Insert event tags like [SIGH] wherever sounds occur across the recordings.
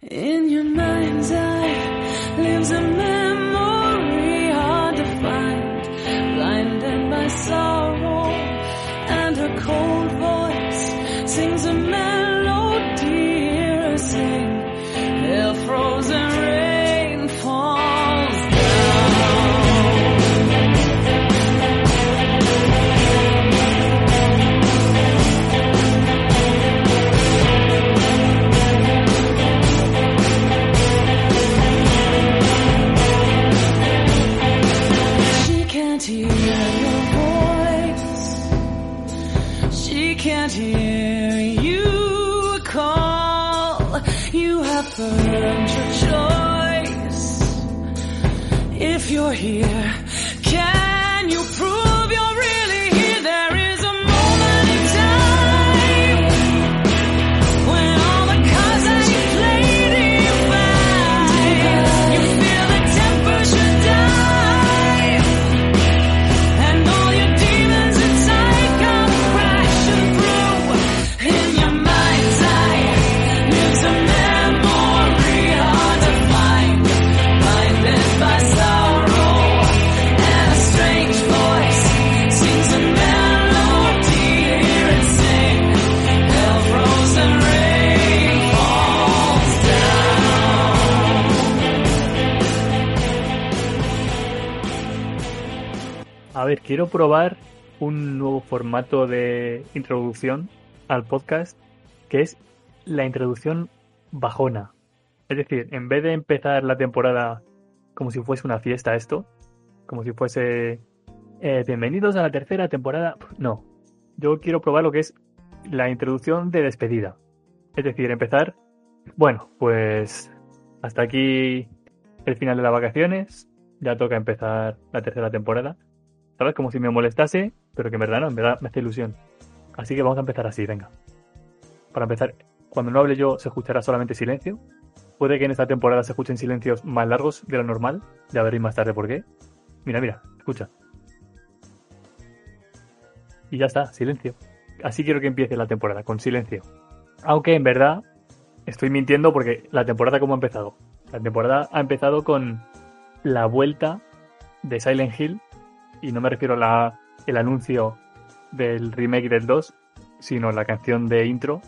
In your mind's eye lives a memory ver, quiero probar un nuevo formato de introducción al podcast que es la introducción bajona. Es decir, en vez de empezar la temporada como si fuese una fiesta esto, como si fuese eh, bienvenidos a la tercera temporada, no. Yo quiero probar lo que es la introducción de despedida. Es decir, empezar, bueno, pues hasta aquí el final de las vacaciones, ya toca empezar la tercera temporada. ¿Sabes? Como si me molestase, pero que en verdad no, en verdad me hace ilusión. Así que vamos a empezar así, venga. Para empezar, cuando no hable yo se escuchará solamente silencio. Puede que en esta temporada se escuchen silencios más largos de lo normal. Ya veréis más tarde por qué. Mira, mira, escucha. Y ya está, silencio. Así quiero que empiece la temporada, con silencio. Aunque en verdad estoy mintiendo porque la temporada como ha empezado. La temporada ha empezado con la vuelta de Silent Hill y no me refiero a la, el anuncio del remake del 2, sino la canción de intro,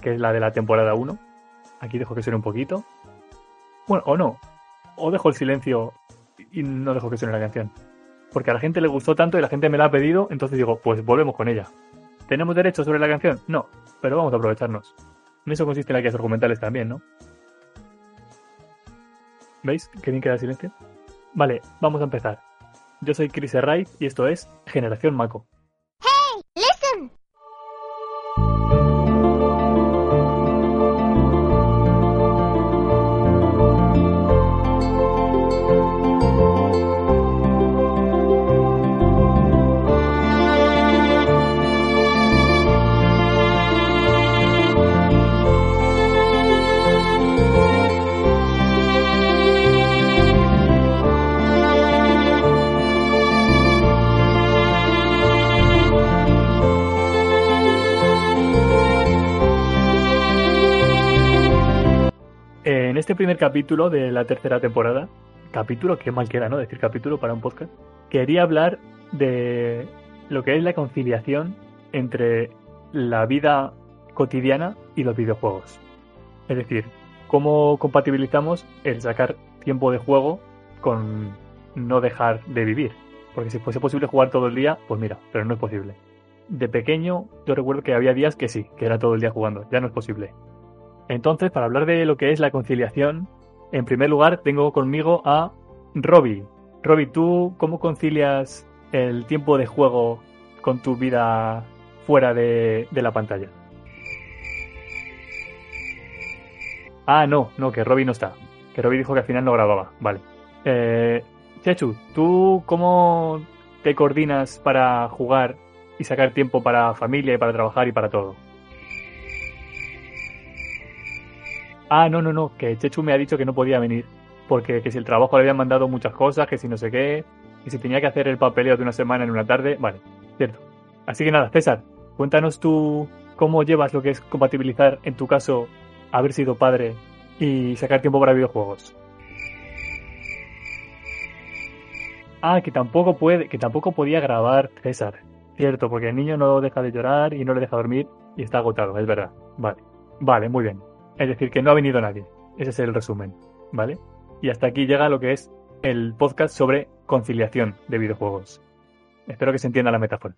que es la de la temporada 1. Aquí dejo que suene un poquito. Bueno, o no. O dejo el silencio y no dejo que suene la canción. Porque a la gente le gustó tanto y la gente me la ha pedido, entonces digo, pues volvemos con ella. ¿Tenemos derecho sobre la canción? No, pero vamos a aprovecharnos. En eso consisten las guías argumentales también, ¿no? ¿Veis? Qué bien queda el silencio. Vale, vamos a empezar. Yo soy Chris Wright y esto es Generación Mako. Primer capítulo de la tercera temporada, capítulo, qué mal queda, ¿no? Decir capítulo para un podcast, quería hablar de lo que es la conciliación entre la vida cotidiana y los videojuegos. Es decir, cómo compatibilizamos el sacar tiempo de juego con no dejar de vivir. Porque si fuese posible jugar todo el día, pues mira, pero no es posible. De pequeño yo recuerdo que había días que sí, que era todo el día jugando, ya no es posible. Entonces, para hablar de lo que es la conciliación, en primer lugar tengo conmigo a Robbie. Robbie, ¿tú cómo concilias el tiempo de juego con tu vida fuera de, de la pantalla? Ah, no, no, que Robbie no está. Que Robbie dijo que al final no grababa. Vale. Eh, Chechu, ¿tú cómo te coordinas para jugar y sacar tiempo para familia y para trabajar y para todo? Ah, no, no, no, que Chechu me ha dicho que no podía venir. Porque que si el trabajo le habían mandado muchas cosas, que si no sé qué, y si tenía que hacer el papeleo de una semana en una tarde, vale, cierto. Así que nada, César, cuéntanos tú cómo llevas lo que es compatibilizar, en tu caso, haber sido padre y sacar tiempo para videojuegos. Ah, que tampoco puede, que tampoco podía grabar César. Cierto, porque el niño no deja de llorar y no le deja dormir y está agotado, es verdad. Vale. Vale, muy bien. Es decir, que no ha venido nadie. Ese es el resumen, ¿vale? Y hasta aquí llega lo que es el podcast sobre conciliación de videojuegos. Espero que se entienda la metáfora.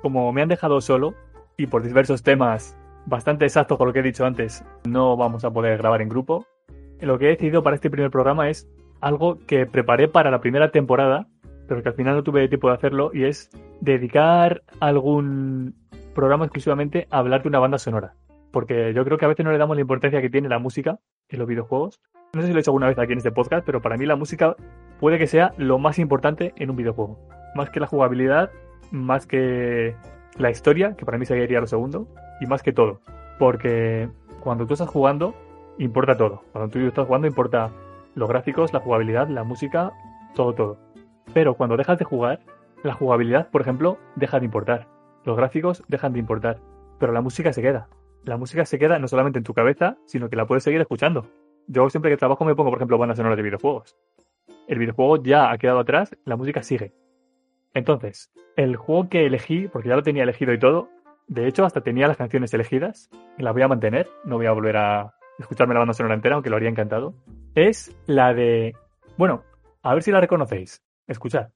Como me han dejado solo y por diversos temas bastante exactos con lo que he dicho antes, no vamos a poder grabar en grupo. Lo que he decidido para este primer programa es algo que preparé para la primera temporada, pero que al final no tuve tiempo de hacerlo, y es dedicar algún programa exclusivamente a hablar de una banda sonora. Porque yo creo que a veces no le damos la importancia que tiene la música en los videojuegos. No sé si lo he hecho alguna vez aquí en este podcast, pero para mí la música puede que sea lo más importante en un videojuego. Más que la jugabilidad, más que la historia, que para mí sería lo segundo, y más que todo. Porque cuando tú estás jugando, importa todo. Cuando tú estás jugando, importa los gráficos, la jugabilidad, la música, todo, todo. Pero cuando dejas de jugar, la jugabilidad, por ejemplo, deja de importar. Los gráficos dejan de importar. Pero la música se queda. La música se queda no solamente en tu cabeza, sino que la puedes seguir escuchando. Yo siempre que trabajo me pongo, por ejemplo, bandas sonoras de videojuegos. El videojuego ya ha quedado atrás, la música sigue. Entonces, el juego que elegí, porque ya lo tenía elegido y todo, de hecho hasta tenía las canciones elegidas, las voy a mantener, no voy a volver a escucharme la banda sonora entera, aunque lo haría encantado, es la de... Bueno, a ver si la reconocéis. Escuchad.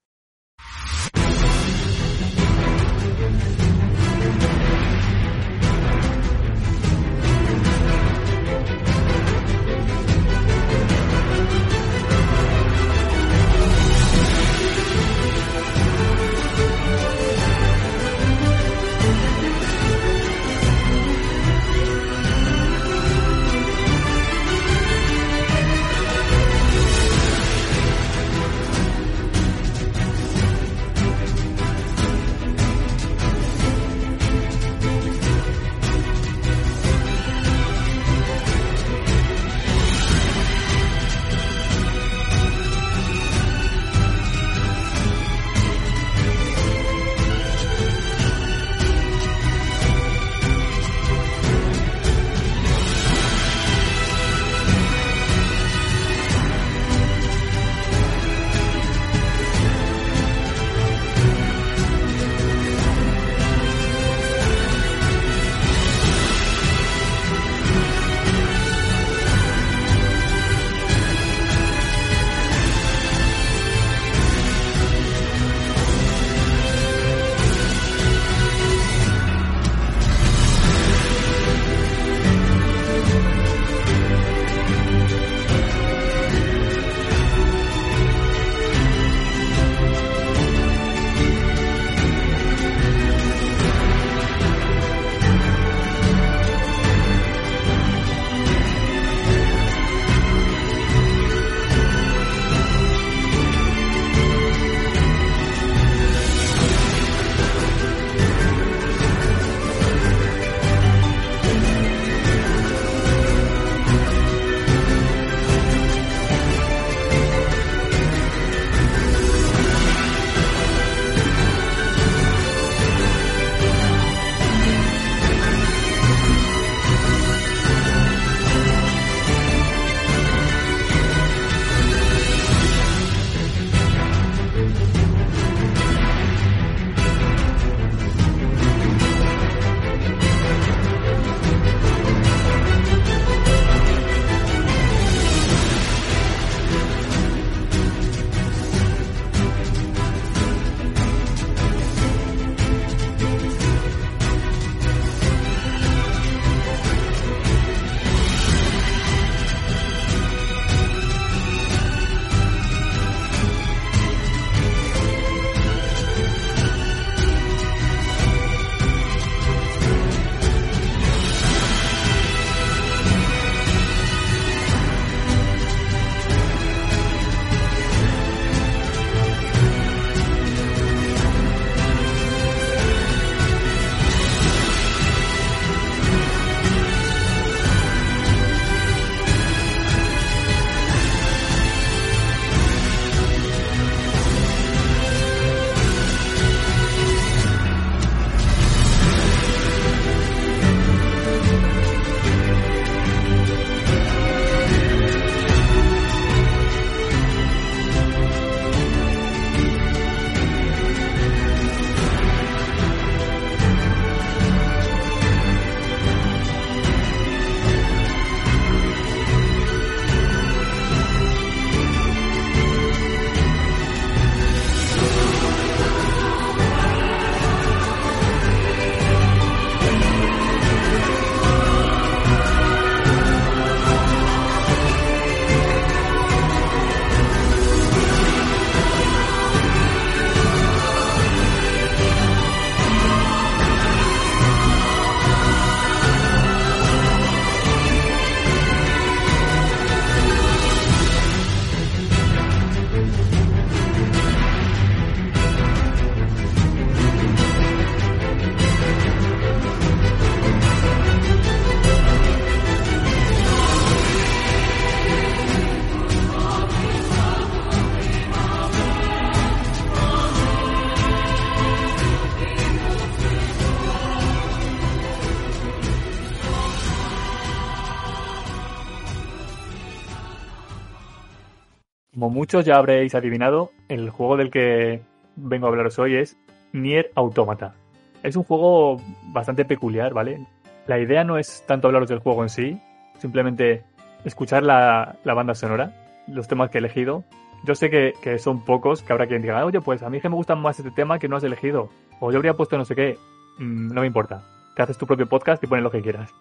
Muchos ya habréis adivinado, el juego del que vengo a hablaros hoy es Nier Automata. Es un juego bastante peculiar, ¿vale? La idea no es tanto hablaros del juego en sí, simplemente escuchar la, la banda sonora, los temas que he elegido. Yo sé que, que, son pocos, que habrá quien diga, oye, pues a mí que me gusta más este tema que no has elegido. O yo habría puesto no sé qué. Mm, no me importa. Te haces tu propio podcast y pones lo que quieras.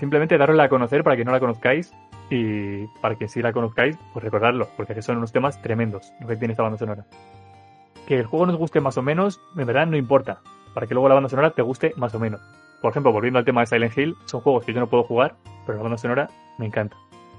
Simplemente darosla a conocer para que no la conozcáis y para que sí la conozcáis, pues recordarlo, porque son unos temas tremendos lo que tiene esta banda sonora. Que el juego nos guste más o menos, en verdad no importa, para que luego la banda sonora te guste más o menos. Por ejemplo, volviendo al tema de Silent Hill, son juegos que yo no puedo jugar, pero la banda sonora me encanta.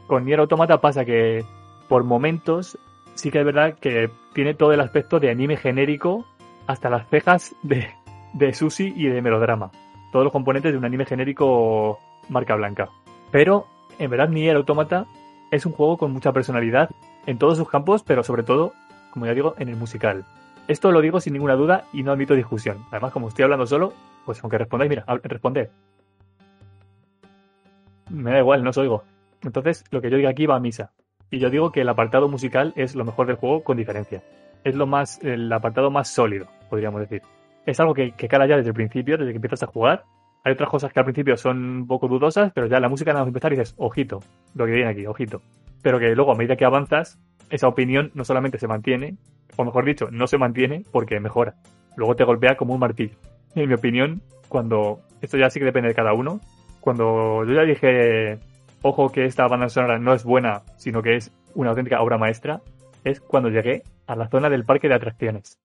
Con Nier Automata pasa que por momentos sí que es verdad que tiene todo el aspecto de anime genérico hasta las cejas de, de Sushi y de melodrama. Todos los componentes de un anime genérico marca blanca. Pero en verdad Nier Automata es un juego con mucha personalidad en todos sus campos, pero sobre todo, como ya digo, en el musical. Esto lo digo sin ninguna duda y no admito discusión. Además, como estoy hablando solo, pues aunque respondáis, mira, responded. Me da igual, no os oigo. Entonces, lo que yo digo aquí va a misa. Y yo digo que el apartado musical es lo mejor del juego con diferencia. Es lo más, el apartado más sólido, podríamos decir. Es algo que, que cala ya desde el principio, desde que empiezas a jugar, hay otras cosas que al principio son un poco dudosas, pero ya la música nada más empezar y dices, ojito, lo que viene aquí, ojito. Pero que luego a medida que avanzas, esa opinión no solamente se mantiene, o mejor dicho, no se mantiene porque mejora. Luego te golpea como un martillo. En mi opinión, cuando, esto ya sí que depende de cada uno, cuando yo ya dije, ojo que esta banda sonora no es buena, sino que es una auténtica obra maestra, es cuando llegué a la zona del parque de atracciones.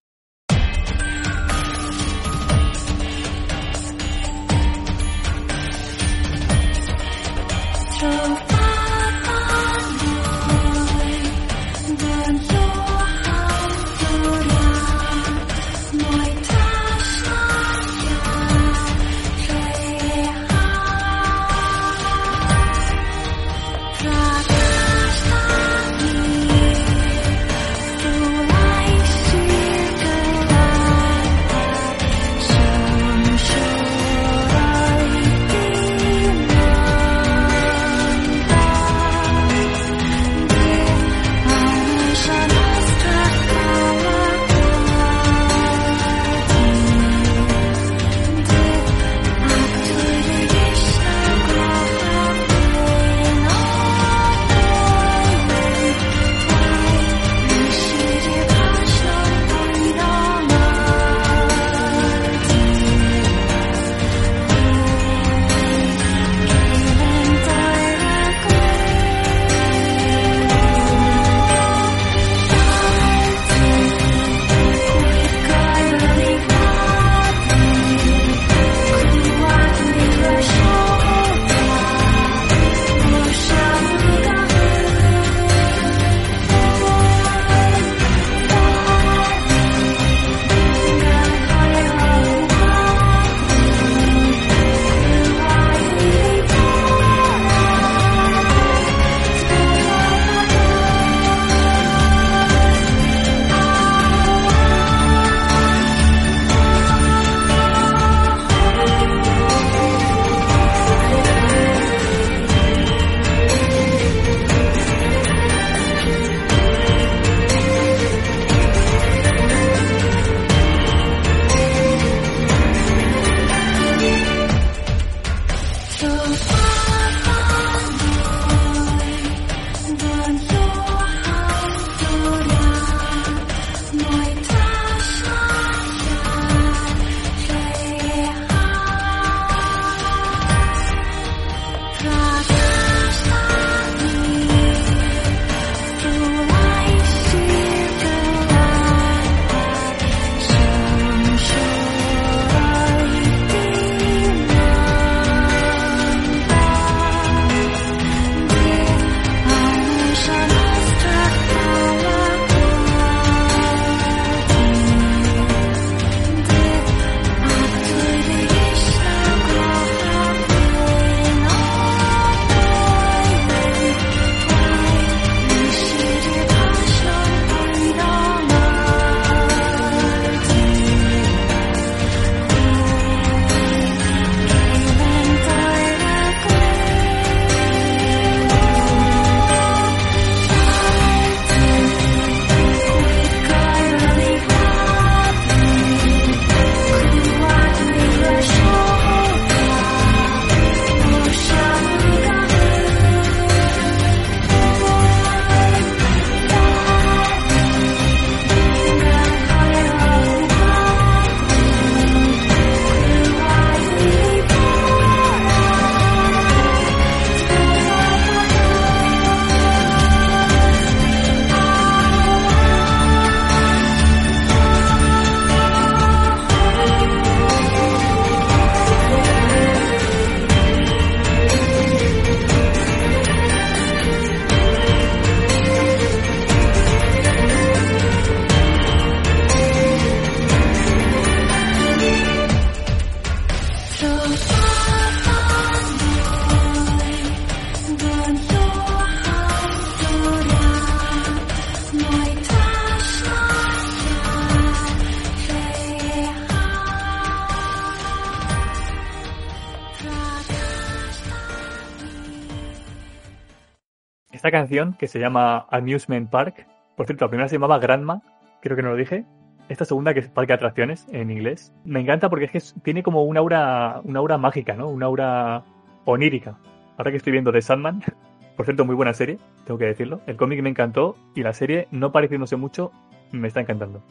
Que se llama Amusement Park. Por cierto, la primera se llamaba Grandma, creo que no lo dije. Esta segunda, que es Parque de Atracciones en inglés, me encanta porque es que tiene como una aura, una aura mágica, ¿no? Una aura onírica. Ahora que estoy viendo The Sandman, [LAUGHS] por cierto, muy buena serie, tengo que decirlo. El cómic me encantó y la serie, no pareciéndose mucho, me está encantando.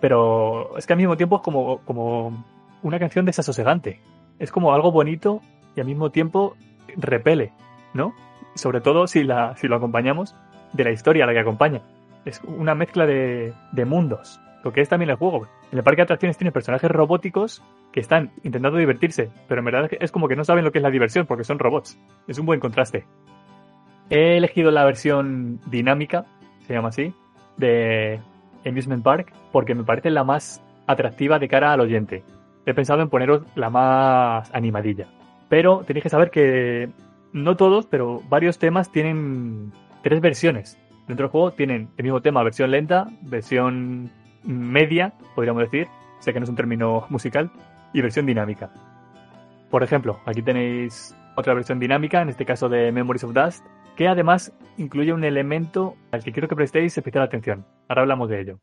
Pero es que al mismo tiempo es como, como una canción desasosegante. Es como algo bonito y al mismo tiempo repele, ¿no? Sobre todo si, la, si lo acompañamos de la historia la que acompaña. Es una mezcla de, de mundos, lo que es también el juego. En el parque de atracciones tienes personajes robóticos que están intentando divertirse, pero en verdad es como que no saben lo que es la diversión porque son robots. Es un buen contraste. He elegido la versión dinámica, se llama así, de Amusement Park, porque me parece la más atractiva de cara al oyente. He pensado en poneros la más animadilla. Pero tenéis que saber que no todos, pero varios temas tienen tres versiones. Dentro del juego tienen el mismo tema, versión lenta, versión media, podríamos decir, sé que no es un término [LAUGHS] musical, y versión dinámica. Por ejemplo, aquí tenéis otra versión dinámica, en este caso de Memories of Dust, que además incluye un elemento al que quiero que prestéis especial atención. Ahora hablamos de ello.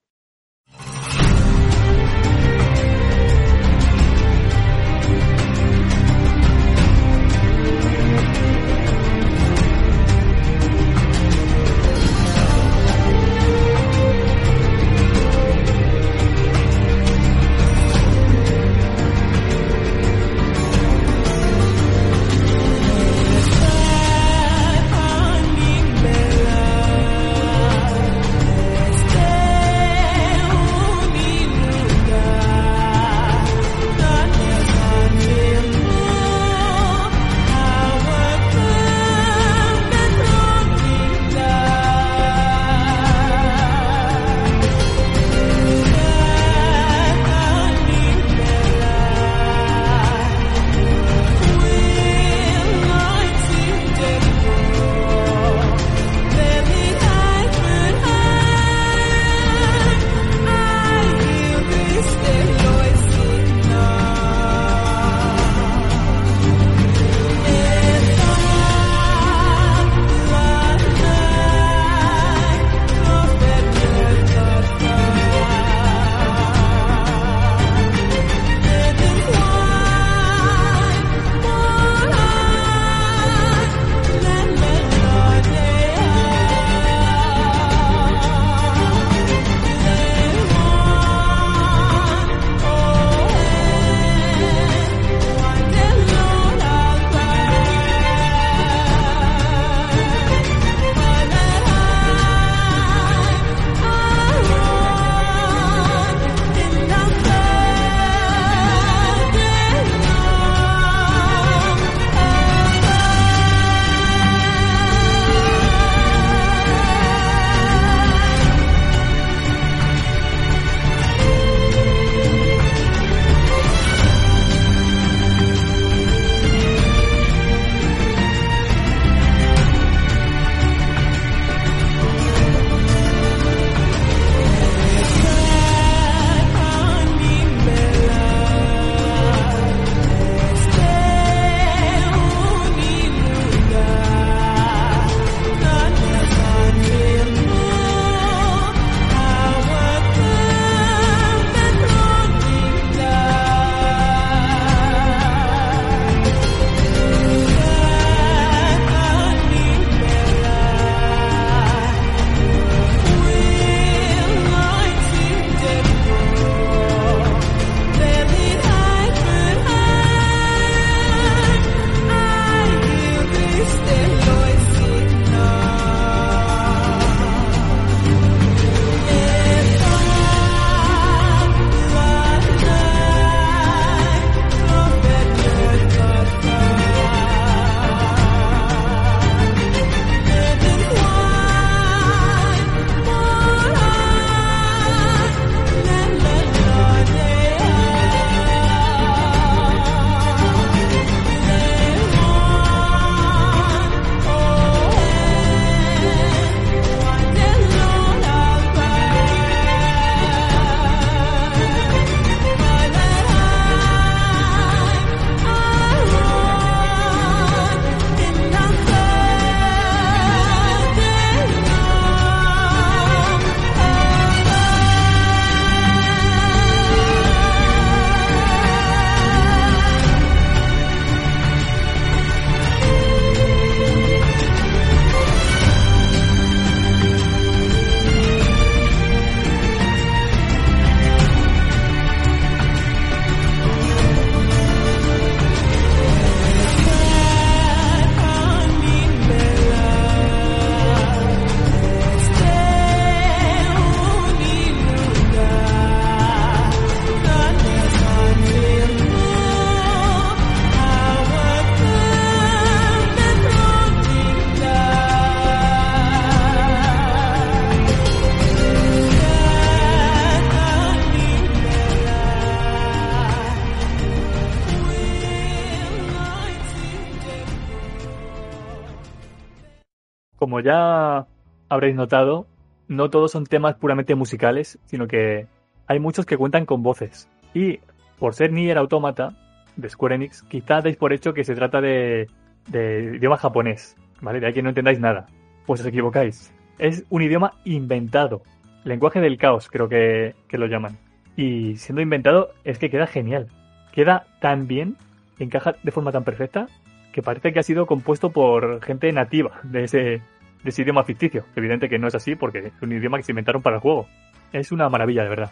Habréis notado, no todos son temas puramente musicales, sino que hay muchos que cuentan con voces. Y por ser Nier Automata de Square Enix, quizá dais por hecho que se trata de, de idioma japonés, ¿vale? De ahí que no entendáis nada. Pues os equivocáis. Es un idioma inventado. Lenguaje del caos, creo que, que lo llaman. Y siendo inventado, es que queda genial. Queda tan bien, encaja de forma tan perfecta, que parece que ha sido compuesto por gente nativa de ese, de idioma ficticio. Evidente que no es así porque es un idioma que se inventaron para el juego. Es una maravilla, de verdad.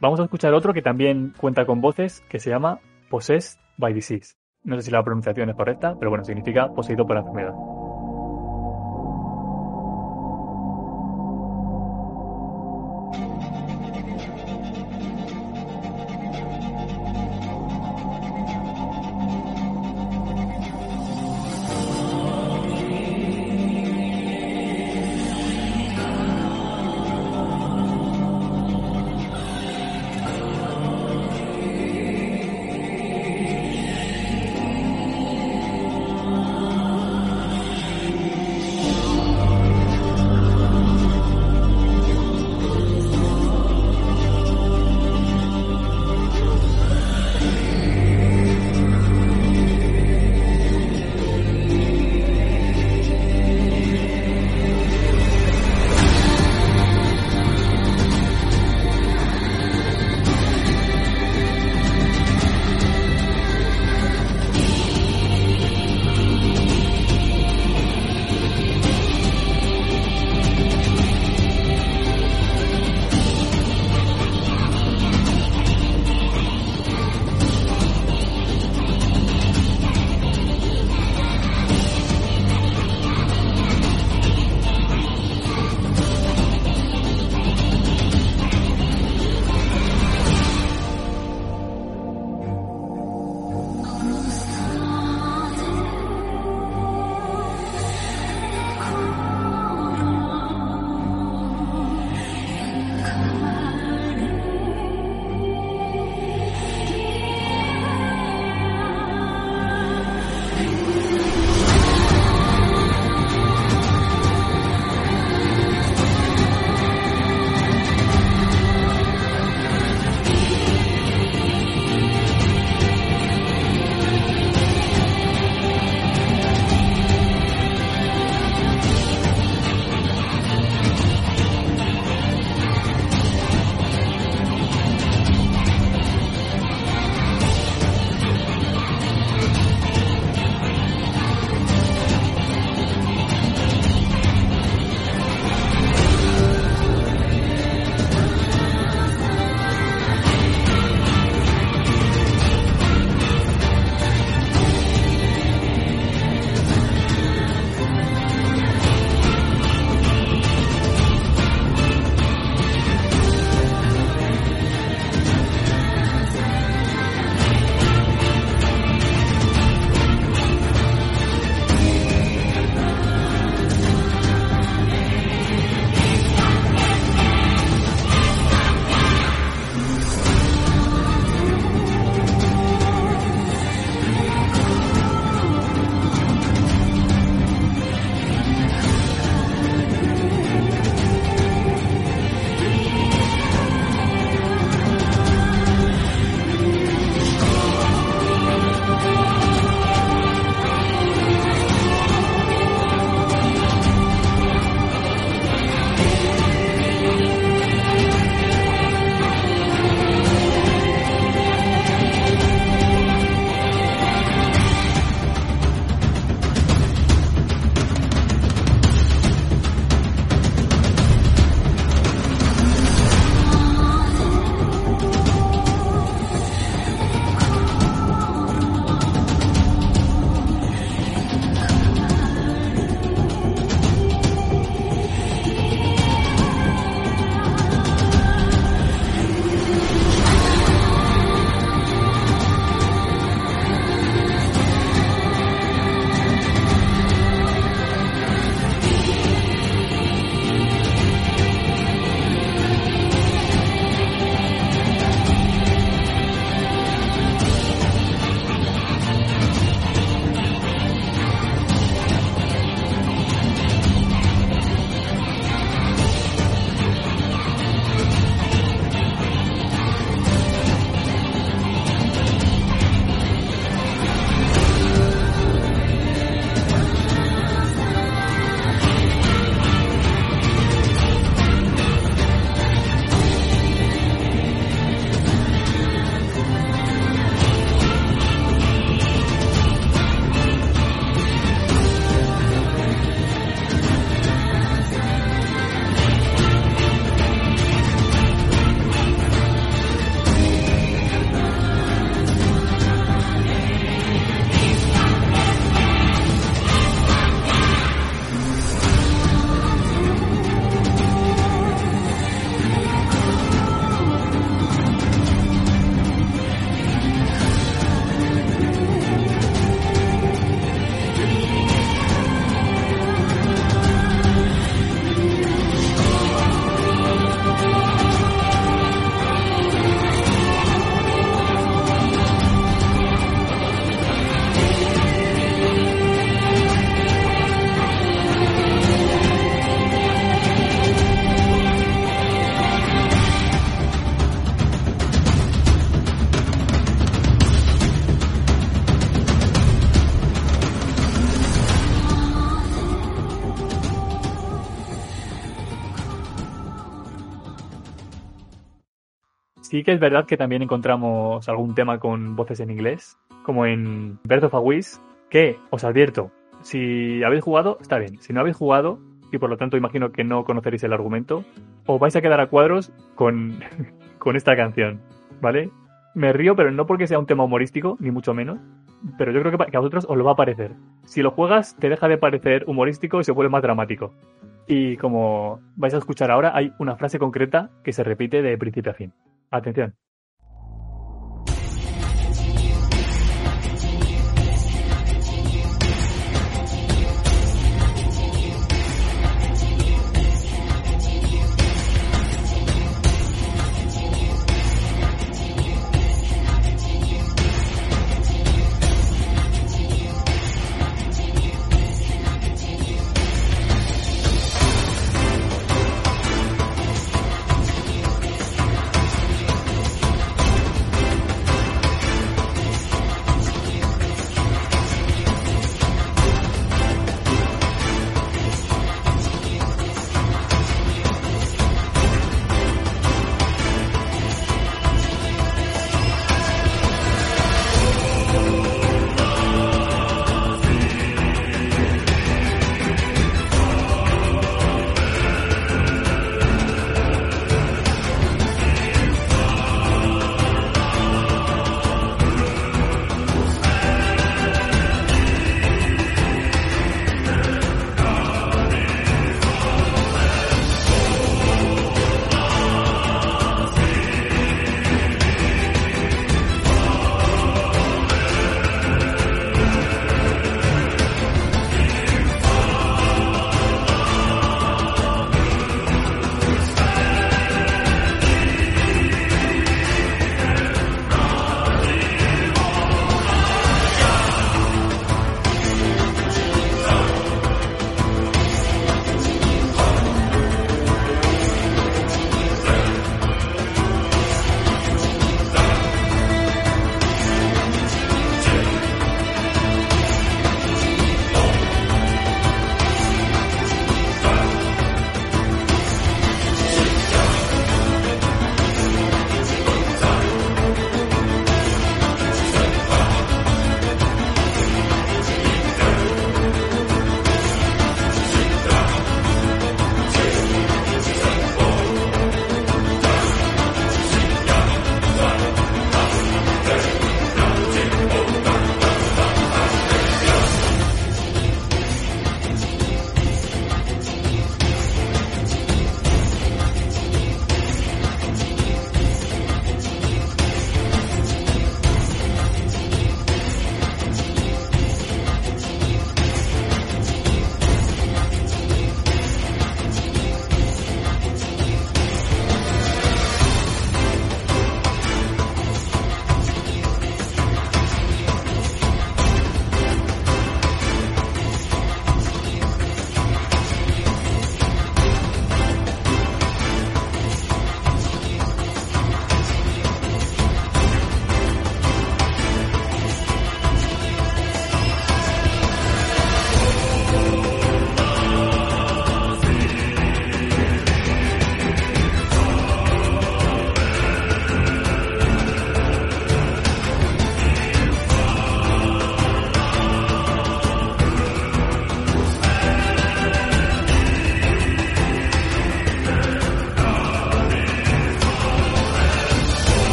Vamos a escuchar otro que también cuenta con voces, que se llama Possessed by Disease. No sé si la pronunciación es correcta, pero bueno, significa poseído por la enfermedad. Que es verdad que también encontramos algún tema con voces en inglés, como en Birth of a Wish, que os advierto, si habéis jugado, está bien. Si no habéis jugado, y por lo tanto imagino que no conoceréis el argumento, os vais a quedar a cuadros con, [LAUGHS] con esta canción, ¿vale? Me río, pero no porque sea un tema humorístico, ni mucho menos, pero yo creo que, a vosotros os lo va a parecer. Si lo juegas, te deja de parecer humorístico y se vuelve más dramático. Y como vais a escuchar ahora, hay una frase concreta que se repite de principio a fin. Atención. no lo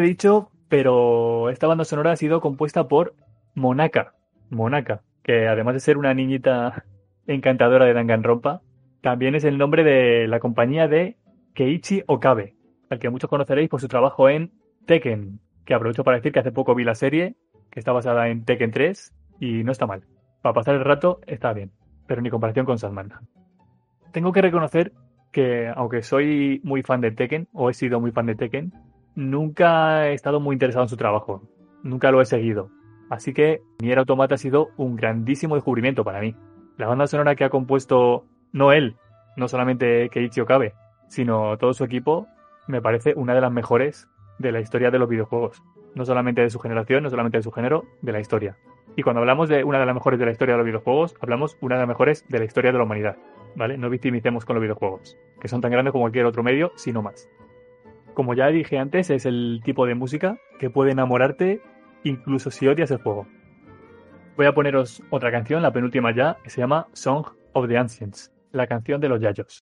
he dicho, pero esta banda sonora ha sido compuesta por Monaka. Monaka, que además de ser una niñita [LAUGHS] encantadora de Danganronpa, también es el nombre de la compañía de Keiichi Okabe, al que muchos conoceréis por su trabajo en Tekken, que aprovecho para decir que hace poco vi la serie, que está basada en Tekken 3, y no está mal. Para pasar el rato está bien, pero ni comparación con Sandman. Tengo que reconocer que, aunque soy muy fan de Tekken, o he sido muy fan de Tekken, nunca he estado muy interesado en su trabajo. Nunca lo he seguido. Así que Nier Automata ha sido un grandísimo descubrimiento para mí. La banda sonora que ha compuesto, no él, no solamente Keiichi Okabe, sino todo su equipo, me parece una de las mejores de la historia de los videojuegos. No solamente de su generación, no solamente de su género, de la historia. Y cuando hablamos de una de las mejores de la historia de los videojuegos, hablamos una de las mejores de la historia de la humanidad. ¿Vale? No victimicemos con los videojuegos, que son tan grandes como cualquier otro medio, sino más. Como ya dije antes, es el tipo de música que puede enamorarte incluso si odias el juego. Voy a poneros otra canción, la penúltima ya, que se llama Song of the Ancients, la canción de los Yayos.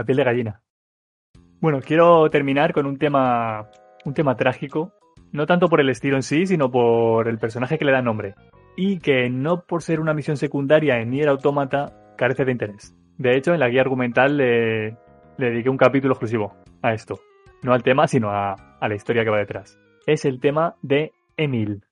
La piel de gallina. Bueno, quiero terminar con un tema, un tema trágico, no tanto por el estilo en sí, sino por el personaje que le da nombre, y que no por ser una misión secundaria en Nier Automata carece de interés. De hecho, en la guía argumental le, dediqué un capítulo exclusivo a esto, no al tema, sino a la historia que va detrás. Es el tema de Emil.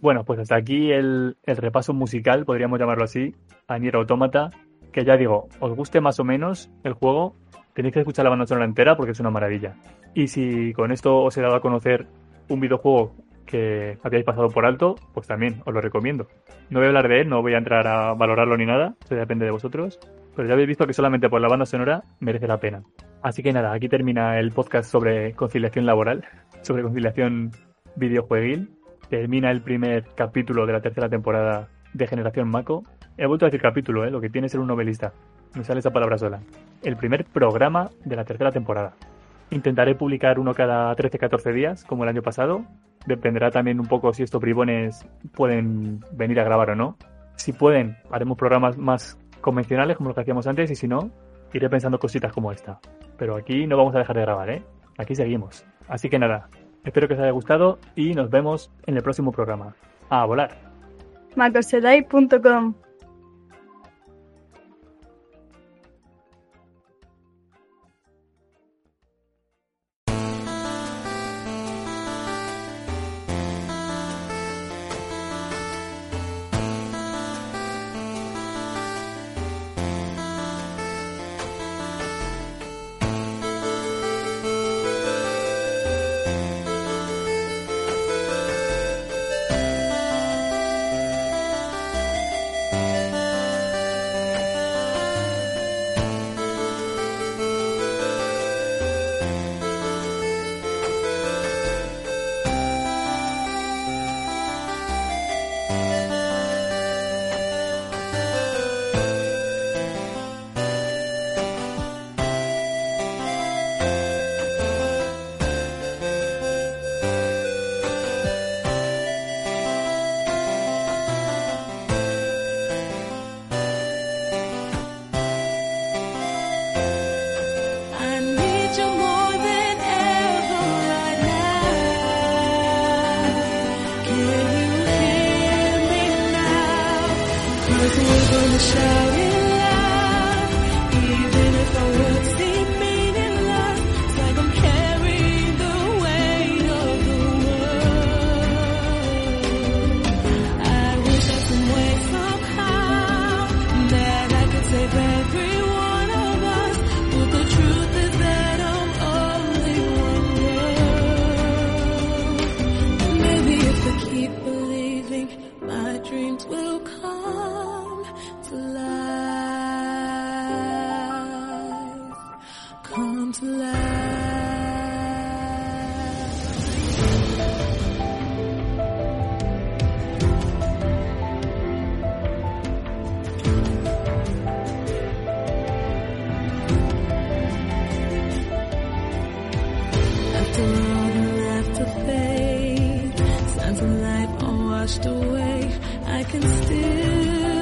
Bueno, pues hasta aquí el, repaso musical, podríamos llamarlo así, a Nier Automata, que ya digo, os guste más o menos el juego, tenéis que escuchar la banda sonora entera porque es una maravilla. Y si con esto os he dado a conocer un videojuego que habíais pasado por alto, pues también os lo recomiendo. No voy a hablar de él, no voy a entrar a valorarlo ni nada, eso depende de vosotros. Pero ya habéis visto que solamente por la banda sonora merece la pena. Así que nada, aquí termina el podcast sobre conciliación laboral, [LAUGHS] sobre conciliación videojueguil. Termina el primer capítulo de la tercera temporada de Generación Mako. He vuelto a decir capítulo, ¿eh? lo que tiene es ser un novelista. Me sale esa palabra sola. El primer programa de la tercera temporada. Intentaré publicar uno cada 13-14 días, como el año pasado. Dependerá también un poco si estos bribones pueden venir a grabar o no. Si pueden, haremos programas más convencionales como los que hacíamos antes y si no, iré pensando cositas como esta. Pero aquí no vamos a dejar de grabar, ¿eh? Aquí seguimos. Así que nada, espero que os haya gustado y nos vemos en el próximo programa. A volar. Washed away. I can still,